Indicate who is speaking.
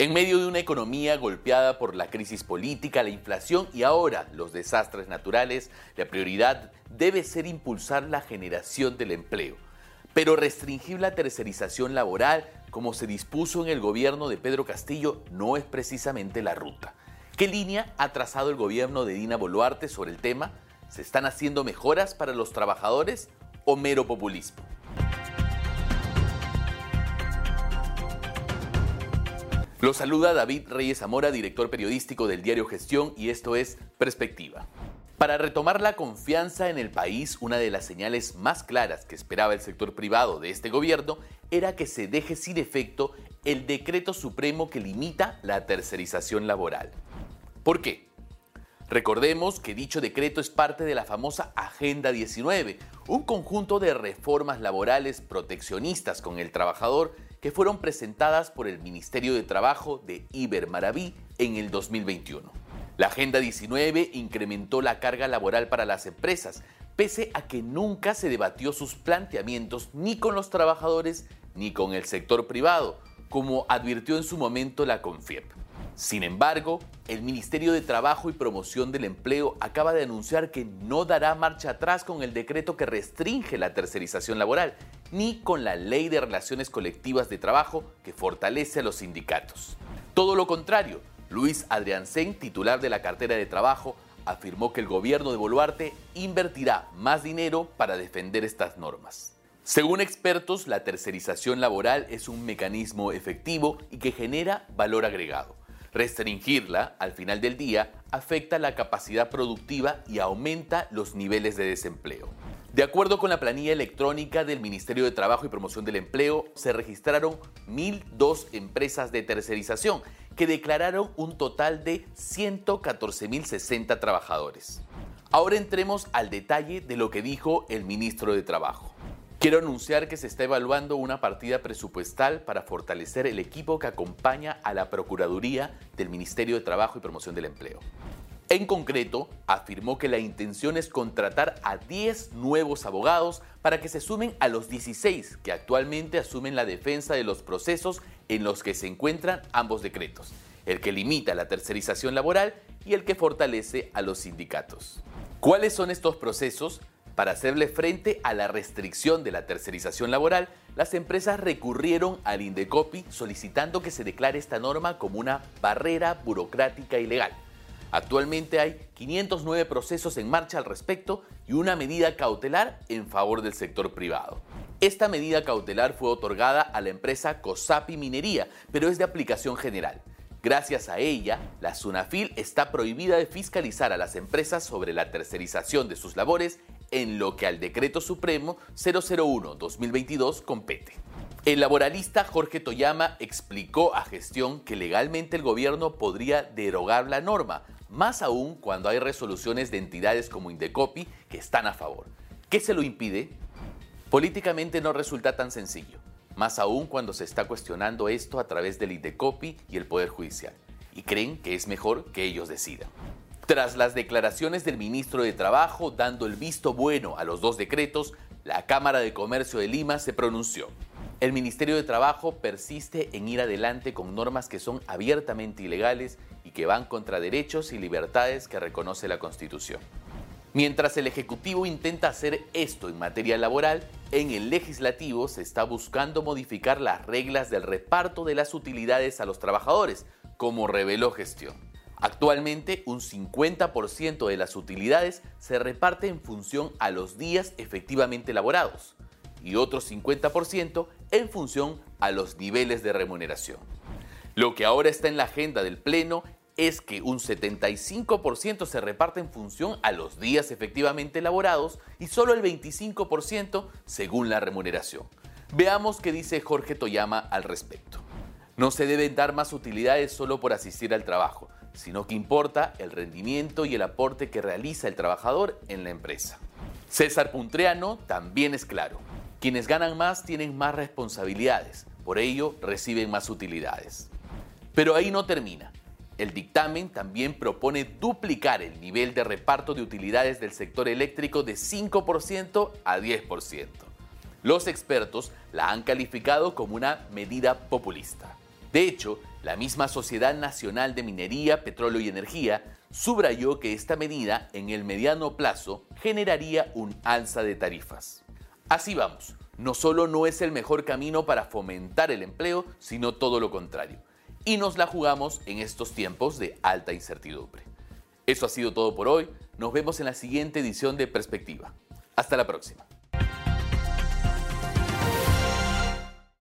Speaker 1: En medio de una economía golpeada por la crisis política, la inflación y ahora los desastres naturales, la prioridad debe ser impulsar la generación del empleo. Pero restringir la tercerización laboral, como se dispuso en el gobierno de Pedro Castillo, no es precisamente la ruta. ¿Qué línea ha trazado el gobierno de Dina Boluarte sobre el tema? ¿Se están haciendo mejoras para los trabajadores o mero populismo? Lo saluda David Reyes Zamora, director periodístico del diario Gestión, y esto es Perspectiva. Para retomar la confianza en el país, una de las señales más claras que esperaba el sector privado de este gobierno era que se deje sin efecto el decreto supremo que limita la tercerización laboral. ¿Por qué? Recordemos que dicho decreto es parte de la famosa Agenda 19, un conjunto de reformas laborales proteccionistas con el trabajador que fueron presentadas por el Ministerio de Trabajo de Iber Maraví en el 2021. La Agenda 19 incrementó la carga laboral para las empresas, pese a que nunca se debatió sus planteamientos ni con los trabajadores ni con el sector privado, como advirtió en su momento la CONFIEP. Sin embargo, el Ministerio de Trabajo y Promoción del Empleo acaba de anunciar que no dará marcha atrás con el decreto que restringe la tercerización laboral, ni con la Ley de Relaciones Colectivas de Trabajo que fortalece a los sindicatos. Todo lo contrario, Luis Adriansen, titular de la cartera de trabajo, afirmó que el gobierno de Boluarte invertirá más dinero para defender estas normas. Según expertos, la tercerización laboral es un mecanismo efectivo y que genera valor agregado. Restringirla, al final del día, afecta la capacidad productiva y aumenta los niveles de desempleo. De acuerdo con la planilla electrónica del Ministerio de Trabajo y Promoción del Empleo, se registraron 1.002 empresas de tercerización que declararon un total de 114.060 trabajadores. Ahora entremos al detalle de lo que dijo el ministro de Trabajo. Quiero anunciar que se está evaluando una partida presupuestal para fortalecer el equipo que acompaña a la Procuraduría del Ministerio de Trabajo y Promoción del Empleo. En concreto, afirmó que la intención es contratar a 10 nuevos abogados para que se sumen a los 16 que actualmente asumen la defensa de los procesos en los que se encuentran ambos decretos, el que limita la tercerización laboral y el que fortalece a los sindicatos. ¿Cuáles son estos procesos? Para hacerle frente a la restricción de la tercerización laboral, las empresas recurrieron al Indecopi solicitando que se declare esta norma como una barrera burocrática ilegal. Actualmente hay 509 procesos en marcha al respecto y una medida cautelar en favor del sector privado. Esta medida cautelar fue otorgada a la empresa COSAPI Minería, pero es de aplicación general. Gracias a ella, la SUNAFIL está prohibida de fiscalizar a las empresas sobre la tercerización de sus labores en lo que al Decreto Supremo 001-2022 compete. El laboralista Jorge Toyama explicó a gestión que legalmente el gobierno podría derogar la norma, más aún cuando hay resoluciones de entidades como Indecopi que están a favor. ¿Qué se lo impide? Políticamente no resulta tan sencillo, más aún cuando se está cuestionando esto a través del Indecopi y el Poder Judicial, y creen que es mejor que ellos decidan. Tras las declaraciones del ministro de Trabajo dando el visto bueno a los dos decretos, la Cámara de Comercio de Lima se pronunció. El Ministerio de Trabajo persiste en ir adelante con normas que son abiertamente ilegales y que van contra derechos y libertades que reconoce la Constitución. Mientras el Ejecutivo intenta hacer esto en materia laboral, en el Legislativo se está buscando modificar las reglas del reparto de las utilidades a los trabajadores, como reveló gestión. Actualmente, un 50% de las utilidades se reparte en función a los días efectivamente laborados y otro 50% en función a los niveles de remuneración. Lo que ahora está en la agenda del Pleno es que un 75% se reparte en función a los días efectivamente elaborados y solo el 25% según la remuneración. Veamos qué dice Jorge Toyama al respecto. No se deben dar más utilidades solo por asistir al trabajo sino que importa el rendimiento y el aporte que realiza el trabajador en la empresa. César Puntreano también es claro. Quienes ganan más tienen más responsabilidades, por ello reciben más utilidades. Pero ahí no termina. El dictamen también propone duplicar el nivel de reparto de utilidades del sector eléctrico de 5% a 10%. Los expertos la han calificado como una medida populista. De hecho, La misma Sociedad Nacional de Minería, Petróleo y Energía subrayó que esta medida en el mediano plazo generaría un alza de tarifas. Así vamos, no solo no es el mejor camino para fomentar el empleo, sino todo lo contrario. Y nos la jugamos en estos tiempos de alta incertidumbre. Eso ha sido todo por hoy. Nos vemos en la siguiente edición de Perspectiva. Hasta la próxima.